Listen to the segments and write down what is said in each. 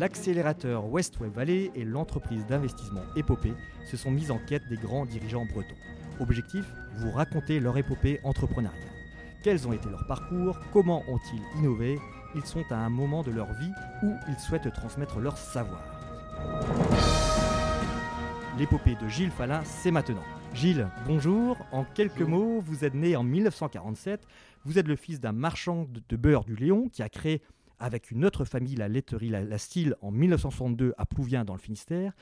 L'accélérateur West Web Valley et l'entreprise d'investissement Épopée se sont mis en quête des grands dirigeants bretons. Objectif Vous raconter leur épopée entrepreneuriale. Quels ont été leurs parcours? Comment ont-ils innové? Ils sont à un moment de leur vie où ils souhaitent transmettre leur savoir. L'épopée de Gilles Falin, c'est maintenant. Gilles, bonjour. En quelques mots, vous êtes né en 1947. Vous êtes le fils d'un marchand de beurre du Léon qui a créé avec une autre famille la laiterie La, Style en 1962 à Plouvien dans le Finistère.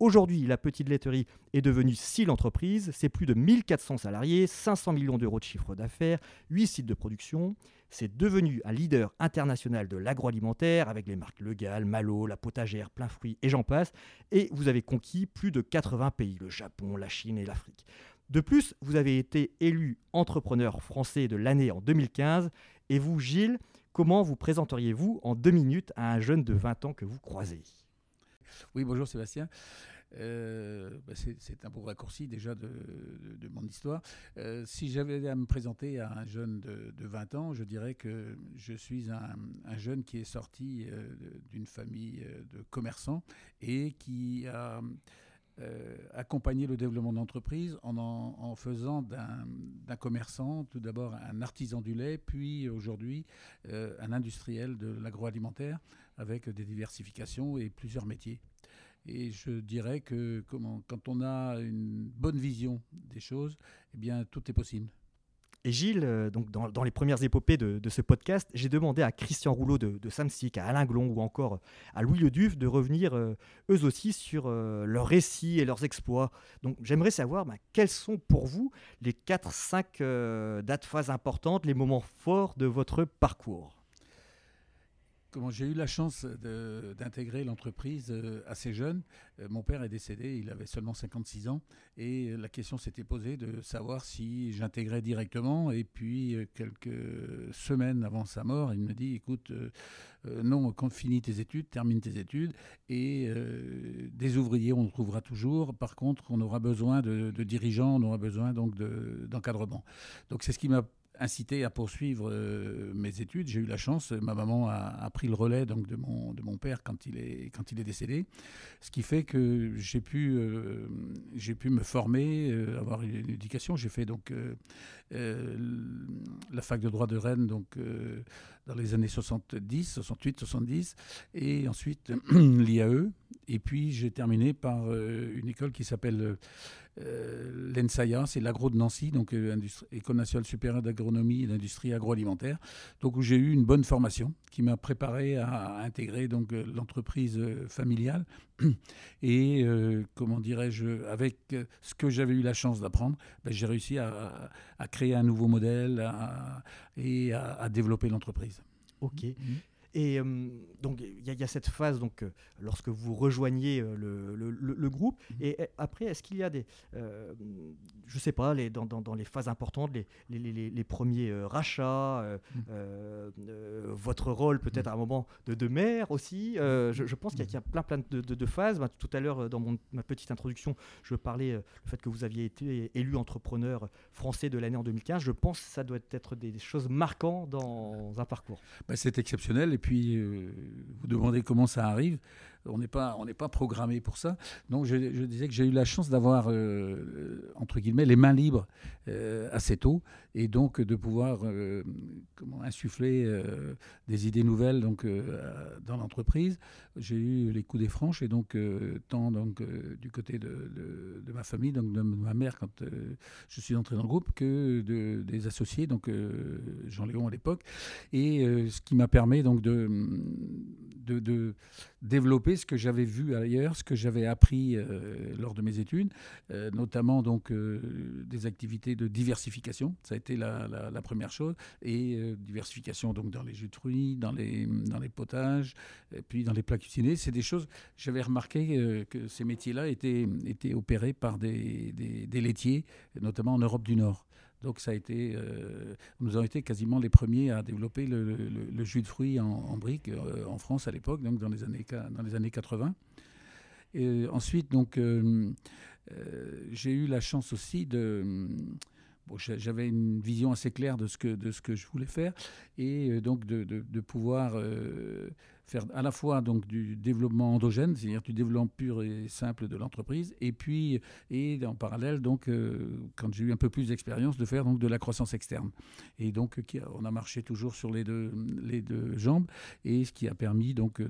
Aujourd'hui, la petite laiterie est devenue Style Entreprise. C'est plus de 1400 salariés, 500 millions d'euros de chiffre d'affaires, 8 sites de production. C'est devenu un leader international de l'agroalimentaire avec les marques Le Gall, Malo, La Potagère, Plein Fruits et j'en passe. Et vous avez conquis plus de 80 pays, le Japon, la Chine et l'Afrique. De plus, vous avez été élu entrepreneur français de l'année en 2015. Et vous, Gilles, comment vous présenteriez-vous en deux minutes à un jeune de 20 ans que vous croisez? Oui, bonjour Sébastien. Euh, bah, c'est un beau raccourci déjà de, mon histoire. Euh, si j'avais à me présenter à un jeune de, 20 ans, je dirais que je suis un, jeune qui est sorti euh, d'une famille de commerçants et qui a accompagné le développement d'entreprise en, en, faisant d'un commerçant tout d'abord un artisan du lait, puis aujourd'hui un industriel de l'agroalimentaire avec des diversifications et plusieurs métiers. Et je dirais que quand on a une bonne vision des choses, eh bien, tout est possible. Et Gilles, euh, donc dans, les premières épopées de, ce podcast, j'ai demandé à Christian Rouleau de, Samsic, à Alain Glon ou encore à Louis Leduf de revenir euh, eux aussi sur euh, leurs récits et leurs exploits. Donc j'aimerais savoir bah, quelles sont pour vous les 4-5 dates phases importantes, les moments forts de votre parcours? J'ai eu la chance d'intégrer l'entreprise euh, assez jeune. Euh, mon père est décédé, il avait seulement 56 ans, et la question s'était posée de savoir si j'intégrais directement. Et puis, euh, quelques semaines avant sa mort, il me dit, écoute, non, quand finis tes études, termine tes études, et des ouvriers, on trouvera toujours. Par contre, on aura besoin de, dirigeants, on aura besoin donc d'encadrement. donc c'est ce qui m'a incité à poursuivre euh, mes études. J'ai eu la chance, ma maman a, pris le relais donc, de, mon, de mon père quand il, est, quand il est décédé, ce qui fait que j'ai pu, euh, pu me former, euh, avoir une, éducation. J'ai fait donc la fac de droit de Rennes donc, dans les années 70, 68, 70, et ensuite l'IAE. Et puis j'ai terminé par une école qui s'appelle euh, l'ENSAIA, c'est l'agro de Nancy, donc euh, École nationale supérieure d'agronomie et d'industrie agroalimentaire, donc où j'ai eu une bonne formation qui m'a préparé à, intégrer donc euh, l'entreprise familiale et comment dirais-je, avec ce que j'avais eu la chance d'apprendre, ben, j'ai réussi à, créer un nouveau modèle et à, développer l'entreprise. Ok. Mmh. Et euh, donc, il y, a cette phase donc, euh, lorsque vous rejoignez euh, le, groupe. Mhm. Et après, est-ce qu'il y a des. je ne sais pas, les, dans, dans, les phases importantes, les, les, les premiers rachats, mhm. votre rôle peut-être à un moment de, de maire aussi. Je, pense qu'il y, a plein, plein de, de phases. Bah, tout à l'heure, dans mon, ma petite introduction, je parlais du fait que vous aviez été élu entrepreneur français de l'année en 2015. Je pense que ça doit être des choses marquantes dans un parcours. Bah, c'est exceptionnel. Et puis euh, vous demandez comment ça arrive on n'est pas, on n'est pas programmé pour ça. Donc je, disais que j'ai eu la chance d'avoir euh, entre guillemets les mains libres euh, assez tôt et donc de pouvoir euh, insuffler des idées nouvelles donc dans l'entreprise. J'ai eu les coups des franches et donc tant donc du côté de, ma famille donc de ma mère quand je suis entré dans le groupe que de, des associés donc Jean Léon à l'époque et ce qui m'a permis donc de, de développer ce que j'avais vu ailleurs, ce que j'avais appris euh, lors de mes études, euh, notamment donc euh, des activités de diversification. Ça a été la, première chose et diversification donc dans les jus de fruits, dans les dans les potages, et puis dans les plats cuisinés. C'est des choses. J'avais remarqué que ces métiers-là étaient étaient opérés par des, des laitiers, notamment en Europe du Nord. Donc ça a été, euh, nous avons été quasiment les premiers à développer le, jus de fruits en, briques euh, en France à l'époque, donc dans les années dans les années 80. Et ensuite, donc euh, j'ai eu la chance aussi de j'avais une vision assez claire de ce que de ce que je voulais faire et donc de, de pouvoir à la fois donc du développement endogène, c'est-à-dire du développement pur et simple de l'entreprise, et puis et en parallèle donc quand j'ai eu un peu plus d'expérience de faire donc de la croissance externe. Et donc on a marché toujours sur les deux les deux jambes et ce qui a permis donc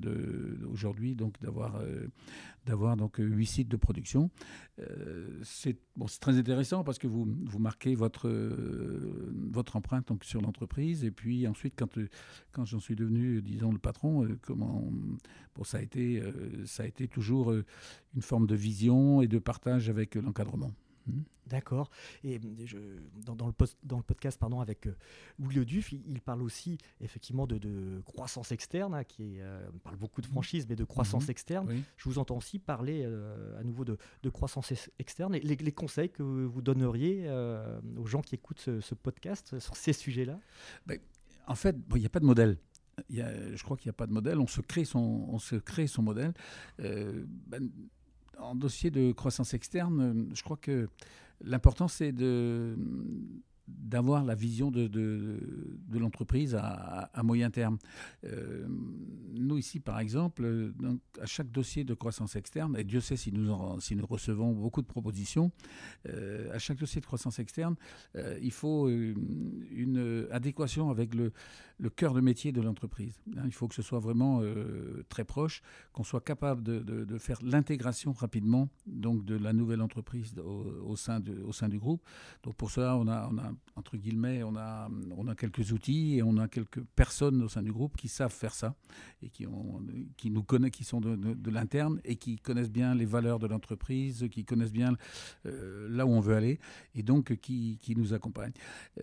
aujourd'hui donc d'avoir d'avoir donc huit sites de production. c'est bon, c'est très intéressant parce que vous vous marquez votre votre empreinte donc sur l'entreprise et puis ensuite quand quand j'en suis devenu disons le patron comment bon ça a été ça a été toujours une forme de vision et de partage avec l'encadrement. Hmm. D'accord. Et je, dans, le post, dans, le podcast pardon, avec euh, Louis Leduf, il, parle aussi effectivement de, croissance externe, hein, qui euh, parle beaucoup de hmm. franchise, mais de croissance hmm. externe. Je vous entends aussi parler euh, à nouveau de, croissance externe. Et les, conseils que vous donneriez aux gens qui écoutent ce, podcast sur ces sujets-là? Ben, En fait, il n'y a pas de modèle. Y a, je crois qu'il n'y a pas de modèle. On se crée son, on se crée son modèle. Ben, en dossier de croissance externe, je crois que l'important, c'est de d'avoir la vision de, de, l'entreprise à, moyen terme. Euh, nous, ici, par exemple, à chaque dossier de croissance externe, et Dieu sait si nous, si nous recevons beaucoup de propositions, euh, à chaque dossier de croissance externe, euh, il faut une adéquation avec le, le cœur de métier de l'entreprise. Hein, il faut que ce soit vraiment très proche, qu'on soit capable de, faire l'intégration rapidement donc de la nouvelle entreprise au, sein, de, au sein du groupe. Donc pour cela, on a entre guillemets, on a, on a quelques outils et on a quelques personnes au sein du groupe qui savent faire ça et qui, ont, qui nous connaissent, qui sont de, l'interne et qui connaissent bien les valeurs de l'entreprise, qui connaissent bien euh, là où on veut aller et donc qui, qui nous accompagnent.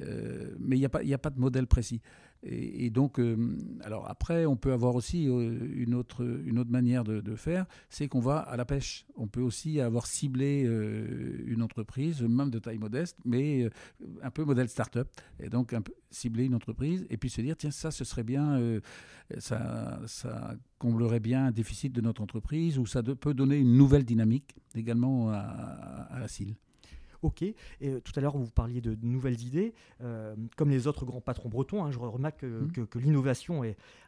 Euh, mais il n'y a, pas, a pas de modèle précis. Et, donc, euh, alors après, on peut avoir aussi euh, une, autre, une autre manière de, faire, c'est qu'on va à la pêche. On peut aussi avoir ciblé euh, une entreprise, même de taille modeste, mais un peu modèle start-up. Et donc, cibler une entreprise et puis se dire, tiens, ça, ce serait bien, ça, ça comblerait bien un déficit de notre entreprise ou ça peut donner une nouvelle dynamique également à, la CIL. Ok. Et euh, tout à l'heure, vous parliez de nouvelles idées. Euh, comme les autres grands patrons bretons, hein, je remarque que, mmh. l'innovation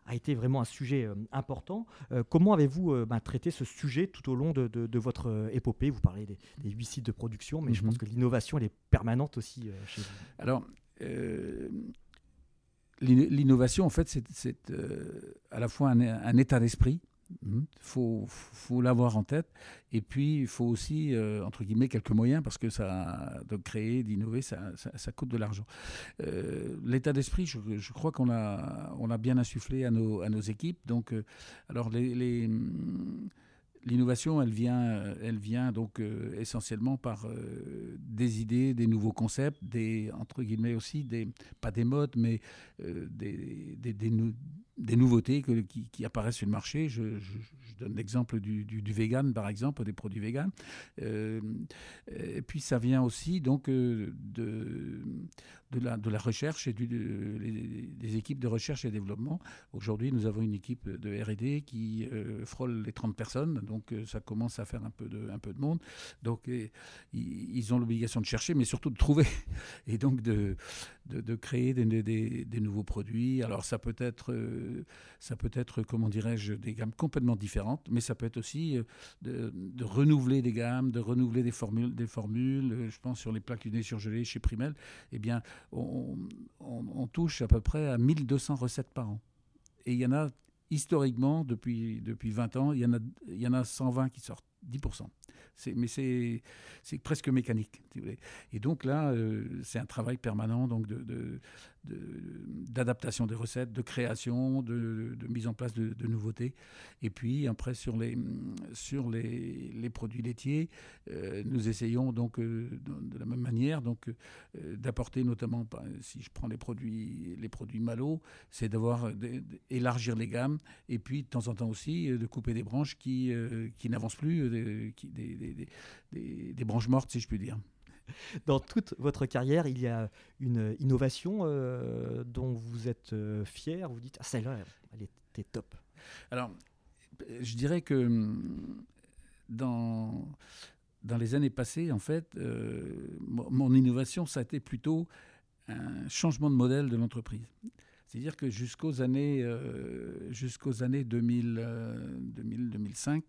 a été vraiment un sujet euh, important. comment avez-vous bah, traité ce sujet tout au long de, votre épopée? Vous parlez des, huit sites de production, mais je pense mmh. que l'innovation, elle est permanente aussi chez vous. Alors, l'innovation, en fait, c'est à la fois un état d'esprit il mhm. faut, faut l'avoir en tête. Et puis, il faut aussi, euh, entre guillemets, quelques moyens, parce que ça, de créer, d'innover, ça, ça, coûte de l'argent. Euh, l'état d'esprit, je, je, crois qu'on a, on a bien insufflé à nos, à nos équipes. Donc, euh, alors, les, les L'innovation, elle vient, elle vient donc essentiellement par des idées, des nouveaux concepts, des entre guillemets aussi des pas des modes, mais des, des, des, des nouveautés qui, apparaissent sur le marché. Je, donne l'exemple du, vegan, par exemple, des produits vegan. Euh, et puis ça vient aussi donc euh, de, de, la, recherche et des équipes de recherche et développement. Aujourd'hui, nous avons une équipe de R&D qui euh, frôle les 30 personnes, donc ça commence à faire un peu de, un peu de monde. Donc ils ont l'obligation de chercher, mais surtout de trouver, et donc de, de, créer des, des, des, nouveaux produits. Alors ça peut être ça peut être, comment dirais-je, des gammes complètement différentes, mais ça peut être aussi euh, de, renouveler des gammes, de renouveler des formules. Euh, je pense sur les plaques lunées surgelées chez Primel, eh bien, on, touche à peu près à 1200 recettes par an. Et il y en a, historiquement, depuis, depuis 20 ans, il y, en a, il y en a 120 qui sortent, 10% mais c'est presque mécanique. Et donc là, euh, c'est un travail permanent donc de, d'adaptation des recettes, de création, de, mise en place de, nouveautés. Et puis après sur les, sur les, les produits laitiers, euh, nous essayons donc euh, de, la même manière donc d'apporter notamment, si je prends les produits les produits Malo, c'est d'avoir d'élargir les gammes et puis de temps en temps aussi de couper des branches qui qui n'avancent plus, des, branches mortes, si je puis dire. Dans toute votre carrière, il y a une innovation euh, dont vous êtes euh, fier, vous dites, ah celle-là, elle était top. Alors, je dirais que dans, dans les années passées, en fait, euh, mon innovation, ça a été plutôt un changement de modèle de l'entreprise. C'est-à-dire que jusqu'aux années, jusqu'aux années 2000, 2005,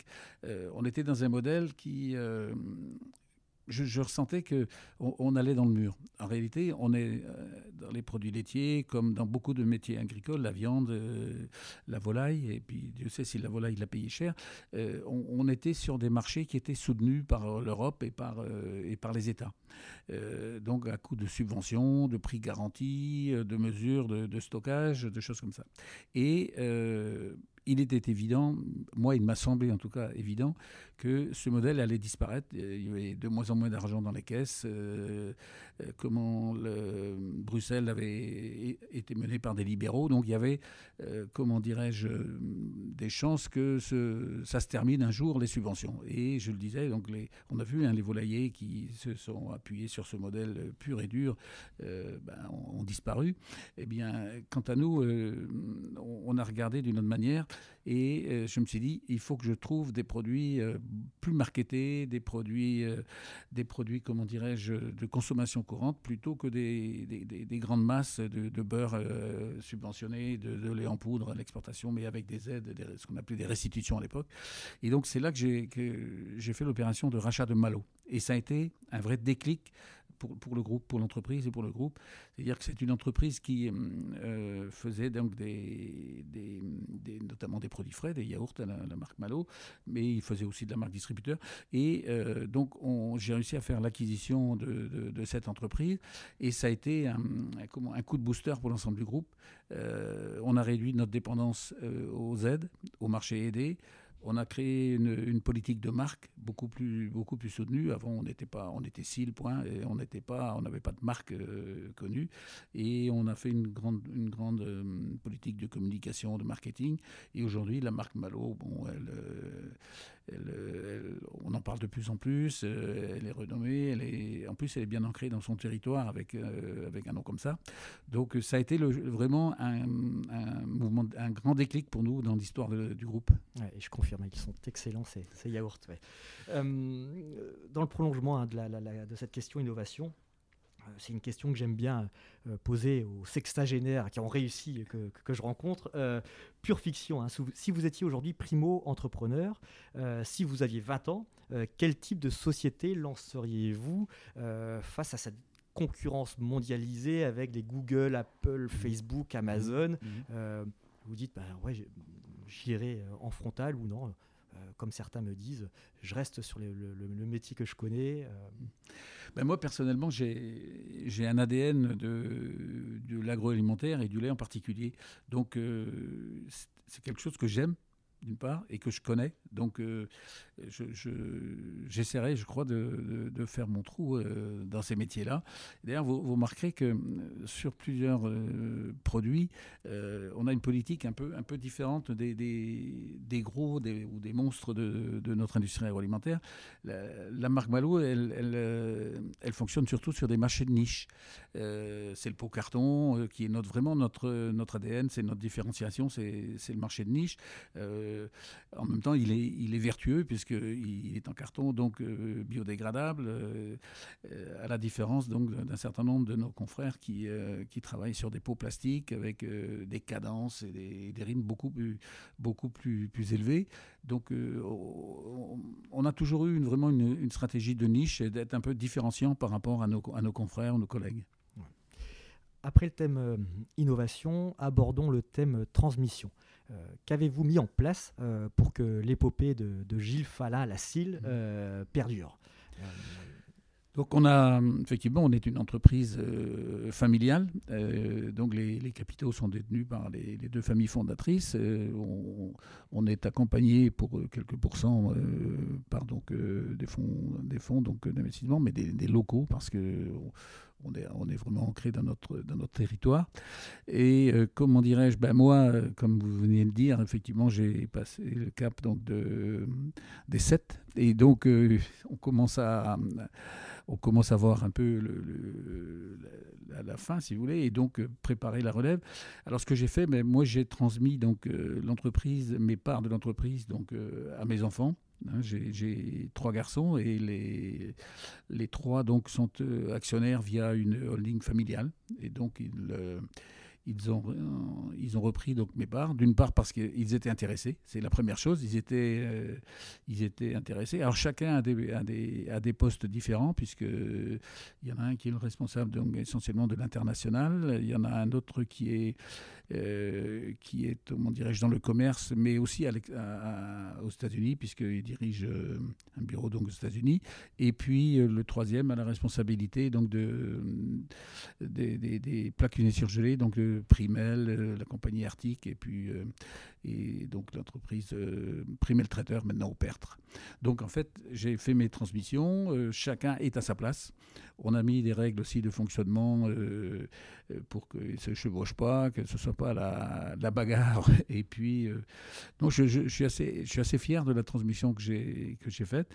on était dans un modèle qui je, ressentais que on, allait dans le mur. En réalité, on est euh, dans les produits laitiers, comme dans beaucoup de métiers agricoles, la viande, euh, la volaille, et puis Dieu sait si la volaille l'a payé cher. Euh, on, était sur des marchés qui étaient soutenus par l'Europe et par, et par les États. donc à coup de subventions, de prix garantis, de mesures de, de, stockage, de choses comme ça. Et il était évident, moi il m'a semblé en tout cas évident, que ce modèle allait disparaître. Il y avait de moins en moins d'argent dans les caisses. Euh, euh, comment le, Bruxelles avait été mené par des libéraux. Donc il y avait, euh, comment dirais-je, des chances que ça se termine un jour, les subventions. Et je le disais, donc les, on a vu hein, les volaillers qui se sont appuyés sur ce modèle pur et dur ben, ont, disparu. Eh bien, quant à nous, on a regardé d'une autre manière et je me suis dit, il faut que je trouve des produits plus marketés, des produits, euh, des produits comment dirais-je, de consommation courante, plutôt que des, des, grandes masses de, beurre euh, subventionné, de, lait en poudre à l'exportation, mais avec des aides, ce qu'on appelait des restitutions à l'époque. Et donc c'est là que j'ai fait l'opération de rachat de Malo. Et ça a été un vrai déclic pour, le groupe, pour l'entreprise et pour le groupe. C'est-à-dire que c'est une entreprise qui euh, faisait donc des, notamment des produits frais, des yaourts à la, marque Malo, mais il faisait aussi de la marque distributeur. Et euh, donc j'ai réussi à faire l'acquisition de, cette entreprise et ça a été un, coup de booster pour l'ensemble du groupe. Euh, on a réduit notre dépendance aux aides, au marché aidé. On a créé une, politique de marque beaucoup plus, beaucoup plus soutenue. Avant, on n'était pas, on était SIL, point, et on n'était pas, on n'avait pas de marque euh, connue. Et on a fait une grande, une grande euh, politique de communication, de marketing. Et aujourd'hui, la marque Malo, bon, elle, euh, on en parle de plus en plus. elle est renommée. En plus, elle est bien ancrée dans son territoire avec, avec un nom comme ça. Donc, ça a été vraiment un, grand déclic pour nous dans l'histoire du groupe. et je confirme ils sont excellents, ces, yaourts. Euh, dans le prolongement hein, de, cette question innovation, euh, c'est une question que j'aime bien euh, poser aux sextagénaires qui ont réussi, que, je rencontre. pure fiction, hein. si vous étiez aujourd'hui primo-entrepreneur, si vous aviez 20 ans, quel type de société lanceriez-vous face à cette concurrence mondialisée avec les Google, Apple, Facebook, Amazon? Mmh. Mmh. Vous dites, bah, ouais, j'irai euh, en frontal ou non euh, comme certains me disent, je reste sur le, métier que je connais. Euh. Ben moi, personnellement, j'ai un ADN de, de l'agroalimentaire et du lait en particulier. Donc, c'est quelque chose que j'aime d'une part, et que je connais. Donc, euh, j'essaierai, je, crois, de, faire mon trou euh, dans ces métiers-là. D'ailleurs, vous, vous, remarquerez que euh, sur plusieurs produits, on a une politique un peu, différente des, gros ou des monstres de, notre industrie agroalimentaire. La, marque Malo, elle, fonctionne surtout sur des marchés de niche. c'est le pot carton qui est vraiment notre, ADN, c'est notre différenciation, c'est le marché de niche. En même temps, il est, vertueux puisqu'il est en carton, donc euh, biodégradable, euh, à la différence donc d'un certain nombre de nos confrères qui, travaillent sur des pots plastiques avec des cadences et des, rythmes beaucoup plus, élevés. Donc, on, a toujours eu vraiment une, stratégie de niche et d'être un peu différenciant par rapport à nos, à nos confrères, nos collègues. Après le thème innovation, abordons le thème transmission. Euh, qu'avez-vous mis en place euh, pour que l'épopée de, Gilles Fala, la CIL, mmh. euh, perdure? Donc on a effectivement on est une entreprise familiale, donc les, capitaux sont détenus par les, deux familles fondatrices. On, est accompagné pour quelques pourcents par donc des fonds des fonds donc d'investissement, mais des, des, locaux parce que on est, vraiment ancré dans notre, territoire. Et euh, comment dirais-je? Ben Moi, euh, comme vous venez de dire, effectivement, j'ai passé le cap donc, de, des 7. Et donc, euh, on, commence à, voir un peu la, fin, si vous voulez, et donc préparer la relève. Alors, ce que j'ai fait, ben, moi, j'ai transmis donc l'entreprise, mes parts de l'entreprise donc à mes enfants. Hein, j'ai trois garçons et les, les trois donc sont euh, actionnaires via une holding familiale et donc ils, euh, ils ont, ils ont repris donc mes parts. D'une part parce qu'ils étaient intéressés, c'est la première chose. Ils étaient, ils étaient intéressés. Alors chacun a des, a des, a des postes différents puisque il y en a un qui est le responsable donc, essentiellement de l'international. Il y en a un autre qui est euh, qui est, comment dirais-je, dans le commerce, mais aussi aux États-Unis, puisqu'il dirige euh, un bureau donc aux États-Unis. Et puis euh, le troisième a la responsabilité donc de, des, des, plaques surgelées, donc Primel, la compagnie Arctic, et puis et donc l'entreprise Primel Traiteur, maintenant au Pertre. Donc en fait, j'ai fait mes transmissions, chacun est à sa place. On a mis des règles aussi de fonctionnement pour qu'ils ne se chevauchent pas, que ce ne soit pas la, bagarre. Et puis, euh, je, suis assez, je suis assez fier de la transmission que j'ai faite.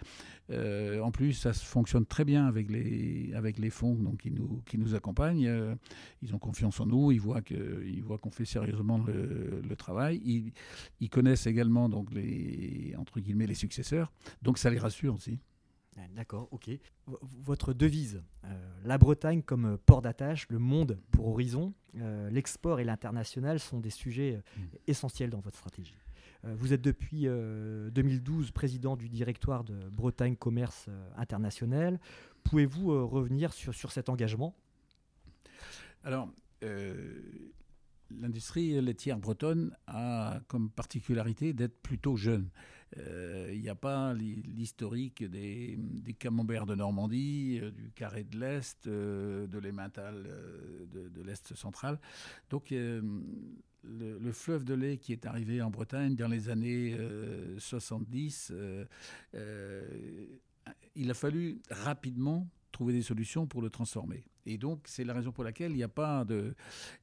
Euh, en plus, ça fonctionne très bien avec les, avec les fonds donc, qui, nous, qui nous accompagnent. Euh, ils ont confiance en nous, ils voient qu'on fait sérieusement le, le travail. Ils, connaissent également donc, les, entre guillemets, les successeurs. Donc ça les rassure aussi. D'accord, ok. votre devise, euh, la Bretagne comme euh, port d'attache, le monde pour horizon, euh, l'export et l'international sont des sujets mm. essentiels dans votre stratégie. vous êtes depuis 2012 président du directoire de Bretagne Commerce International. Pouvez-vous revenir sur, sur cet engagement? Alors, l'industrie laitière bretonne a comme particularité d'être plutôt jeune. Euh, il n'y a pas l'historique des, camemberts de Normandie, euh, du carré de l'Est, euh, de l'Emmental de, l'Est central. Donc le, fleuve de lait qui est arrivé en Bretagne dans les années 70, il a fallu rapidement trouver des solutions pour le transformer. Et donc, c'est la raison pour laquelle il n'y a pas de,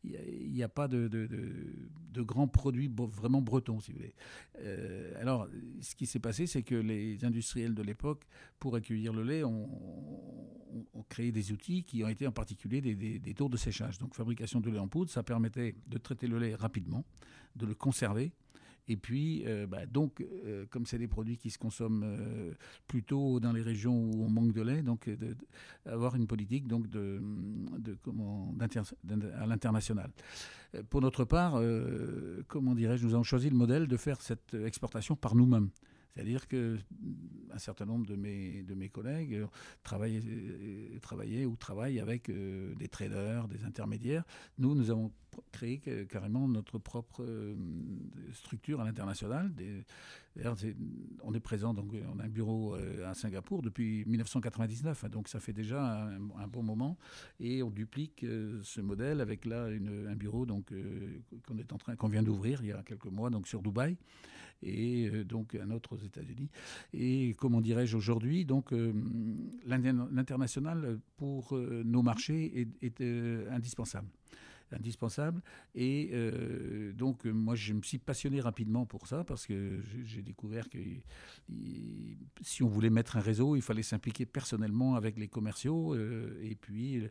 il n'y a pas de, de, grands produits vraiment bretons, si vous voulez. Euh, alors, ce qui s'est passé, c'est que les industriels de l'époque, pour accueillir le lait, ont, ont, créé des outils qui ont été en particulier des, des, des tours de séchage. Donc, fabrication de lait en poudre, ça permettait de traiter le lait rapidement, de le conserver et puis, euh, bah, donc, euh, comme c'est des produits qui se consomment euh, plutôt dans les régions où on manque de lait, donc avoir une politique donc de, comment, à l'international. Pour notre part, comment dirais-je, nous avons choisi le modèle de faire cette exportation par nous-mêmes. C'est-à-dire que un certain nombre de mes, de mes collègues travaillaient, travaillaient ou travaillent avec des traders, des intermédiaires. Nous, nous avons créé carrément notre propre structure à l'international. on est présent, donc on a un bureau à Singapour depuis 1999, hein, donc ça fait déjà un, bon moment, et on duplique ce modèle avec là un bureau qu'on est en train, qu'on vient d'ouvrir il y a quelques mois, donc sur Dubaï et euh, donc un autre aux États-Unis. Et comment dirais-je aujourd'hui, donc euh, l'international pour euh, nos marchés est indispensable indispensable. Et euh, donc, moi, je me suis passionné rapidement pour ça parce que j'ai découvert que si on voulait mettre un réseau, il fallait s'impliquer personnellement avec les commerciaux euh, et puis euh,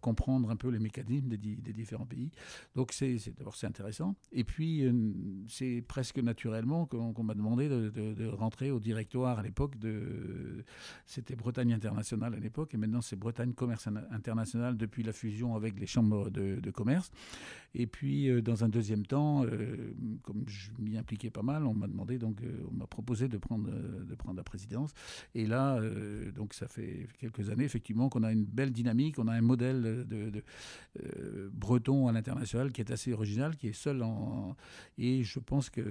comprendre un peu les mécanismes des, différents pays. Donc, c'est d'abord c'est intéressant. Et puis, c'est presque naturellement qu'on m'a demandé de, rentrer au directoire à l'époque. C'était Bretagne Internationale à l'époque et maintenant c'est Bretagne Commerce International depuis la fusion avec les chambres de commerce et puis, euh, dans un deuxième temps, euh, comme je m'y impliquais pas mal, on m'a demandé, donc, euh, on m'a proposé de prendre, de prendre la présidence. Et là, donc, ça fait quelques années, effectivement, qu'on a une belle dynamique, on a un modèle de, breton à l'international qui est assez original, qui est seul. Et je pense que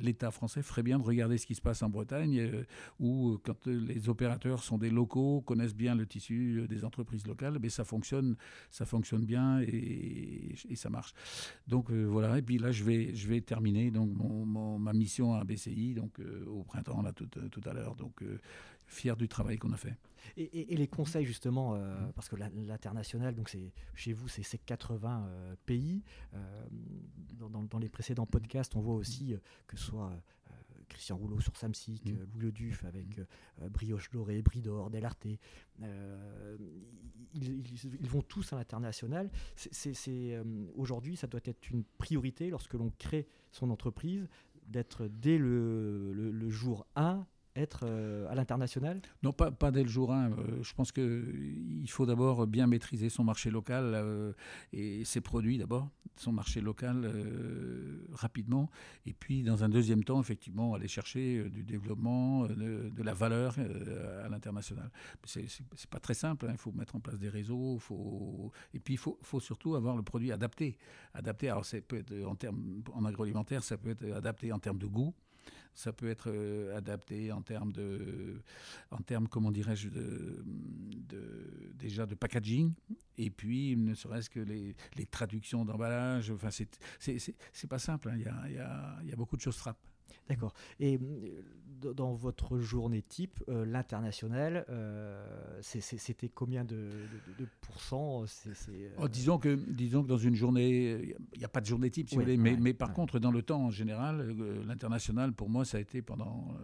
l'État français ferait bien de regarder ce qui se passe en Bretagne, où, quand les opérateurs sont des locaux, connaissent bien le tissu des entreprises locales, mais ça fonctionne, ça fonctionne bien et, ça marche. Donc euh, voilà, et puis là je vais, je vais terminer donc mon, ma mission à BCI donc euh, au printemps là tout, tout à l'heure. Donc euh, fier du travail qu'on a fait. Et, les conseils justement, parce que l'international, chez vous, c'est 80 pays. Dans, dans, les précédents podcasts, on voit aussi que ce soit Christian Rouleau sur Samsic, mmh. Louis Le Duf avec mmh. euh, Brioche Doré, Bridor, Delarte. Euh, ils, vont tous à l'international. C'est, euh, aujourd'hui, ça doit être une priorité lorsque l'on crée son entreprise d'être dès le, jour 1 être à l'international? Non, pas, dès le jour 1. je pense qu'il faut d'abord bien maîtriser son marché local et ses produits d'abord, son marché local rapidement. Et puis, dans un deuxième temps, effectivement, aller chercher du développement, de, la valeur à l'international. C'est pas très simple. Hein. Il faut mettre en place des réseaux. Faut... Et puis, il faut, faut surtout avoir le produit adapté. Adapté, alors, peut être en, termes, en agroalimentaire, ça peut être adapté en termes de goût. Ça peut être euh, adapté en termes de, en termes, comment dirais-je, de, déjà de packaging. Et puis, ne serait-ce que les, traductions d'emballage. Enfin, c'est pas simple. Hein. Il, y a, y y a beaucoup de choses frappent. D'accord. Euh, dans votre journée type, euh, l'international, euh, c'était combien de, pourcents oh, disons, que, disons que dans une journée, il n'y a pas de journée type, si vous voulez, mais, mais par contre, dans le temps en général, l'international, pour moi, ça a été pendant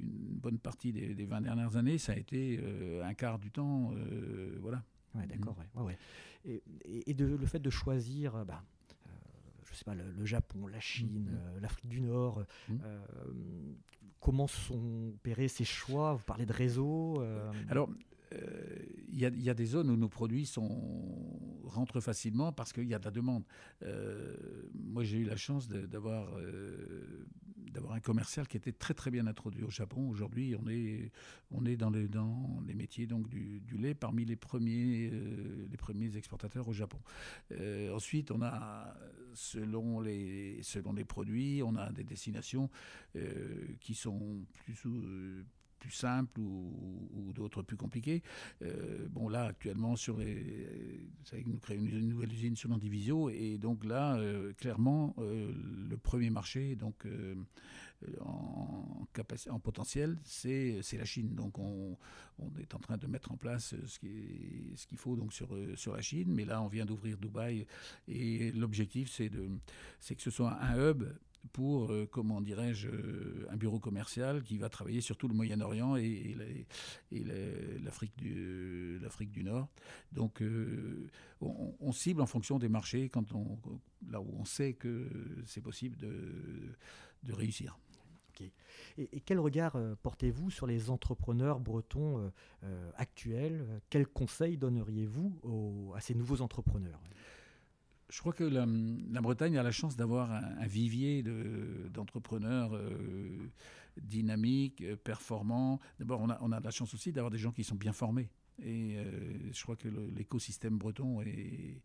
une bonne partie des, des, 20 dernières années, ça a été un quart du temps. voilà. Ouais, d'accord. Mm. Ouais, et, et, de, le fait de choisir. Bah, je sais pas, le, Japon, la Chine, mm, mm. Euh, l'Afrique du Nord. Mm. Euh, comment sont opérés ces choix? Vous parlez de réseau euh, Alors, il y, a des zones où nos produits sont, rentrent facilement parce qu'il y a de la demande. moi, j'ai eu la chance d'avoir d'avoir un commercial qui était très très bien introduit au Japon. Aujourd'hui, on est, dans, les, dans les métiers donc, du, lait parmi les premiers, euh, premiers exportateurs au Japon. Euh, ensuite, on a, selon les, selon les produits, on a des destinations euh, qui sont plus, plus ou, d'autres plus compliquées. bon, là, actuellement, sur les, ça nous crée une, nouvelle usine sur l'Andivisio. Et donc là, clairement, le premier marché, donc en, en potentiel, c'est la Chine. Donc on, est en train de mettre en place ce qu'il ce qu'il faut donc sur, sur la Chine. Mais là, on vient d'ouvrir Dubaï et l'objectif, c'est que ce soit un hub pour, euh, comment dirais-je, euh, un bureau commercial qui va travailler sur tout le Moyen-Orient et, et l'Afrique du, Nord. Donc, euh, on, cible en fonction des marchés quand on, là où on sait que c'est possible de, de réussir. Et, quel regard portez-vous sur les entrepreneurs bretons actuels? Quels conseils donneriez-vous à ces nouveaux entrepreneurs? Je crois que la, Bretagne a la chance d'avoir un, vivier d'entrepreneurs euh, dynamiques, euh, performants. D'abord, on a, on a la chance aussi d'avoir des gens qui sont bien formés. Et euh, je crois que l'écosystème breton est,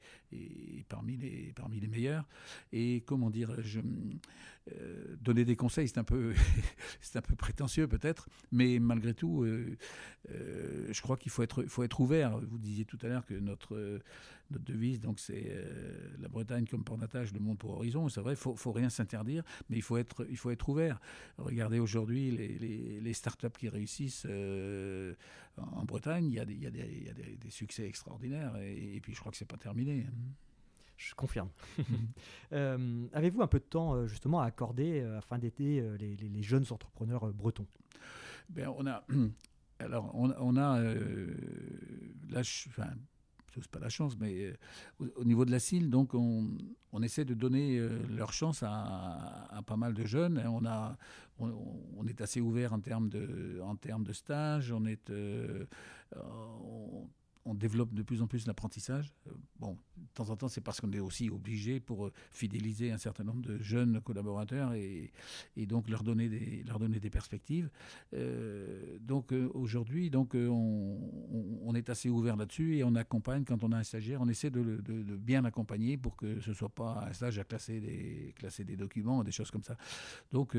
parmi, les, parmi les meilleurs. Et comment dire, euh, donner des conseils, c'est un peu, c'est un peu prétentieux peut-être, mais malgré tout, je crois qu'il faut être, faut être ouvert. Vous disiez tout à l'heure que notre, notre devise, donc c'est la Bretagne comme port d'attache, le monde pour horizon. C'est vrai, il faut, faut rien s'interdire, mais il faut être, il faut être ouvert. Regardez aujourd'hui les, les, les startups qui réussissent en Bretagne, il y a des, il y a des, il y a des, succès extraordinaires. Et, puis je crois que c'est pas terminé. Je confirme. euh, Avez-vous un peu de temps euh, justement à accorder euh, afin d'aider euh, les, les, jeunes entrepreneurs bretons? Ben, on a, alors on, on a là, je, enfin, c'est pas la chance, mais au, niveau de la CIL, donc on, on, essaie de donner leur chance à, pas mal de jeunes. On, a, on, est assez ouvert en termes de, en termes de stage. On est, on développe de plus en plus l'apprentissage. Euh, bon, de temps en temps, c'est parce qu'on est aussi obligé pour euh, fidéliser un certain nombre de jeunes collaborateurs et, donc leur donner des, leur donner des perspectives. Euh, donc aujourd'hui, donc on, on, est assez ouvert là-dessus et on accompagne quand on a un stagiaire, on essaie de, bien l'accompagner pour que ce soit pas un stage à classer des, classer des documents, des choses comme ça. Donc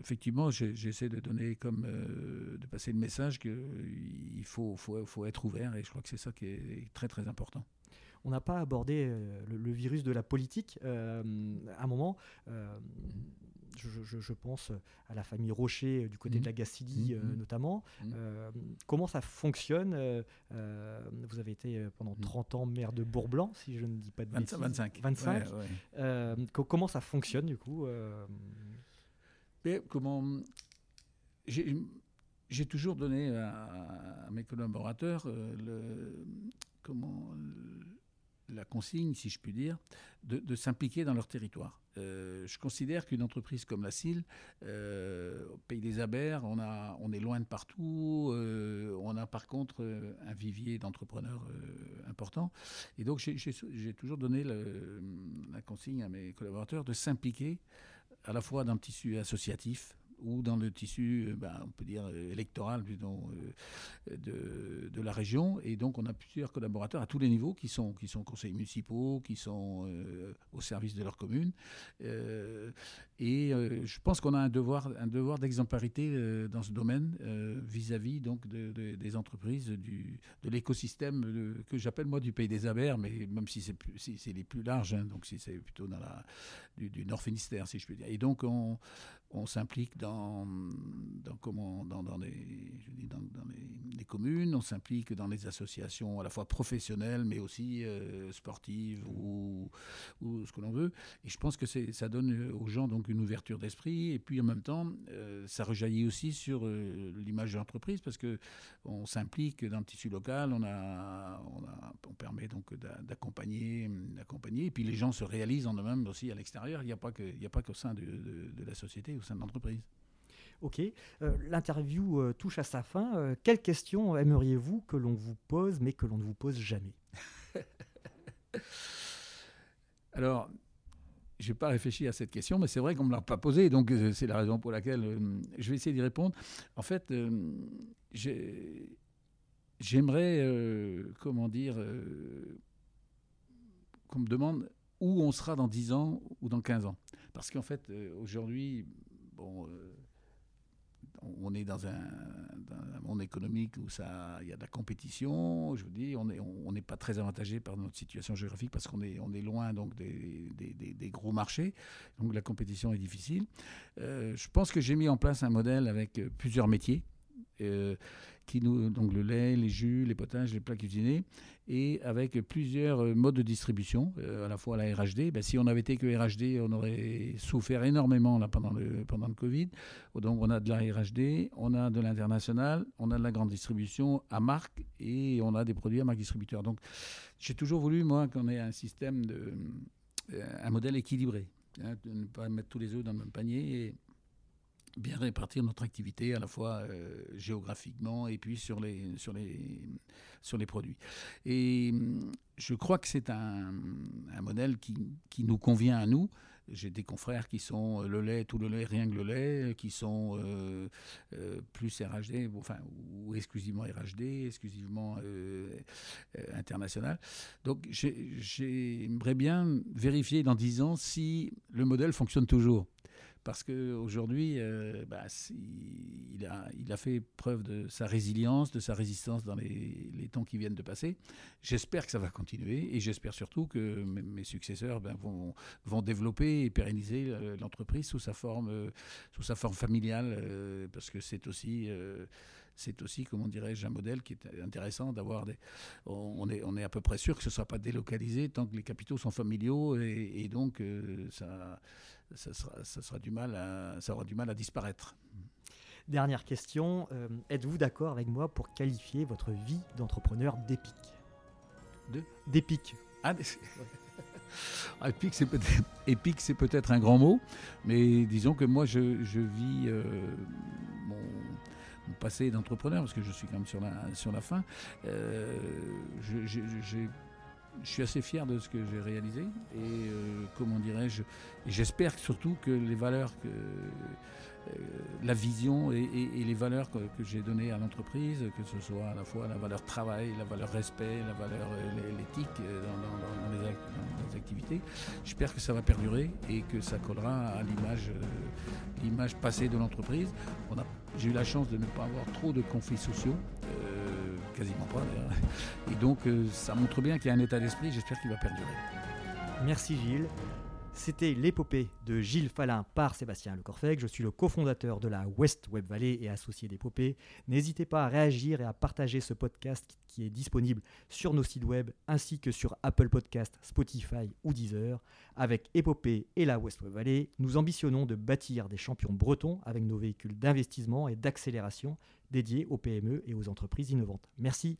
effectivement, j'essaie de donner comme de passer le message qu'il faut, faut, faut, être ouvert et je crois que c'est ça qui est très très important. On n'a pas abordé euh, le, virus de la politique à un moment. Je, pense à la famille Rocher du côté de la mmh. Gacilly mmh. notamment. Mmh. comment ça fonctionne Vous avez été pendant 30 ans maire de Bourblanc, si je ne dis pas de bêtises. 25. 25. comment ça fonctionne du coup comment j'ai toujours donné à, mes collaborateurs euh, la consigne, si je puis dire, de, s'impliquer dans leur territoire. Euh, je considère qu'une entreprise comme la CIL, euh, au Pays des Abers, on est loin de partout, on a par contre un vivier d'entrepreneurs important. Et donc j'ai toujours donné la consigne à mes collaborateurs de s'impliquer à la fois dans le tissu associatif, ou dans le tissu, euh, ben, on peut dire, euh, électoral euh, de, de, la région. Et donc, on a plusieurs collaborateurs à tous les niveaux qui sont, qui sont conseillers municipaux, qui sont au service de leur commune. Et je pense qu'on a un devoir, un devoir d'exemplarité dans ce domaine vis-à-vis donc des entreprises, du, de l'écosystème que j'appelle moi du pays des Abers, mais même si c'est les plus larges, hein, donc si c'est plutôt dans la, du, Nord Finistère, si je puis dire. Et donc, on, s'implique dans, dans, dans, dans, les, je dis dans, les, communes, on s'implique dans les associations à la fois professionnelles, mais aussi euh, sportives ou, ou, ce que l'on veut. Et je pense que ça donne aux gens donc une ouverture d'esprit. Et puis en même temps, euh, ça rejaillit aussi sur euh, l'image de l'entreprise parce que on s'implique dans le tissu local, on, a, on, a, on permet donc d'accompagner, d'accompagner. Et puis les gens se réalisent en eux-mêmes aussi à l'extérieur. Il n'y a pas qu'au sein de, de, de la société sein de l'entreprise. Ok, euh, l'interview euh, touche à sa fin. Euh, quelles questions aimeriez-vous que l'on vous pose, mais que l'on ne vous pose jamais? Alors, je n'ai pas réfléchi à cette question, mais c'est vrai qu'on ne me l'a pas posée, donc c'est la raison pour laquelle je vais essayer d'y répondre. En fait, j'aimerais, comment dire, qu'on me demande où on sera dans 10 ans ou dans 15 ans. Parce qu'en fait, aujourd'hui, bon, euh, on est dans un, monde économique où ça, il y a de la compétition. Je vous dis, on n'est pas très avantagé par notre situation géographique parce qu'on est, loin donc des, gros marchés. Donc la compétition est difficile. Euh, je pense que j'ai mis en place un modèle avec plusieurs métiers. Euh, qui nous, donc le lait, les jus, les potages, les plats cuisinés, et avec plusieurs euh, modes de distribution, euh, à la fois la RHD. Ben, si on avait été que RHD, on aurait souffert énormément là, pendant, le, pendant le Covid. Donc on a de la RHD, on a de l'international, on a de la grande distribution à marque, et on a des produits à marque distributeur. Donc j'ai toujours voulu, moi, qu'on ait un système, de, un modèle équilibré, hein, de ne pas mettre tous les œufs dans le même panier. Bien répartir notre activité à la fois euh, géographiquement et puis sur les, sur les, sur les produits. Et hum, je crois que c'est un, un, modèle qui, qui, nous convient à nous. J'ai des confrères qui sont euh, le lait, tout le lait, rien que le lait, qui sont euh, plus RHD, enfin, ou exclusivement RHD, exclusivement international. Donc j'aimerais bien vérifier dans 10 ans si le modèle fonctionne toujours parce qu'aujourd'hui, euh, bah, il, a, fait preuve de sa résilience, de sa résistance dans les, temps qui viennent de passer. J'espère que ça va continuer et j'espère surtout que mes, successeurs ben, vont, développer et pérenniser euh, l'entreprise sous sa forme, euh, sous sa forme familiale, parce que c'est aussi c'est aussi, comment dirais-je, un modèle qui est intéressant d'avoir des. On est, on est à peu près sûr que ce ne sera pas délocalisé tant que les capitaux sont familiaux et, donc ça, ça, sera, ça, sera du mal à, ça aura du mal à disparaître. Dernière question, euh, êtes-vous d'accord avec moi pour qualifier votre vie d'entrepreneur d'épique De? D'épique. Ah, ah épique, c'est peut-être épique, c'est peut-être un grand mot, mais disons que moi, je, je vis euh, mon, passé d'entrepreneur parce que je suis quand même sur la sur la fin. Euh, je suis assez fier de ce que j'ai réalisé et euh, comment dirais-je, j'espère surtout que les valeurs, que, la vision et, les valeurs que, j'ai données à l'entreprise, que ce soit à la fois la valeur travail, la valeur respect, la valeur euh, l'éthique dans, les, activités, j'espère que ça va perdurer et que ça collera à l'image, l'image passée de l'entreprise. J'ai eu la chance de ne pas avoir trop de conflits sociaux quasiment pas d'ailleurs. Et donc euh, ça montre bien qu'il y a un état d'esprit, j'espère qu'il va perdurer. Merci Gilles. C'était l'épopée de Gilles Falin par Sébastien Lecorfec. Je suis le cofondateur de la West Web Valley et associé d'épopée. N'hésitez pas à réagir et à partager ce podcast qui est disponible sur nos sites web ainsi que sur Apple Podcast, Spotify ou Deezer. Avec Épopée et la West Web Valley, nous ambitionnons de bâtir des champions bretons avec nos véhicules d'investissement et d'accélération dédiés aux PME et aux entreprises innovantes. Merci.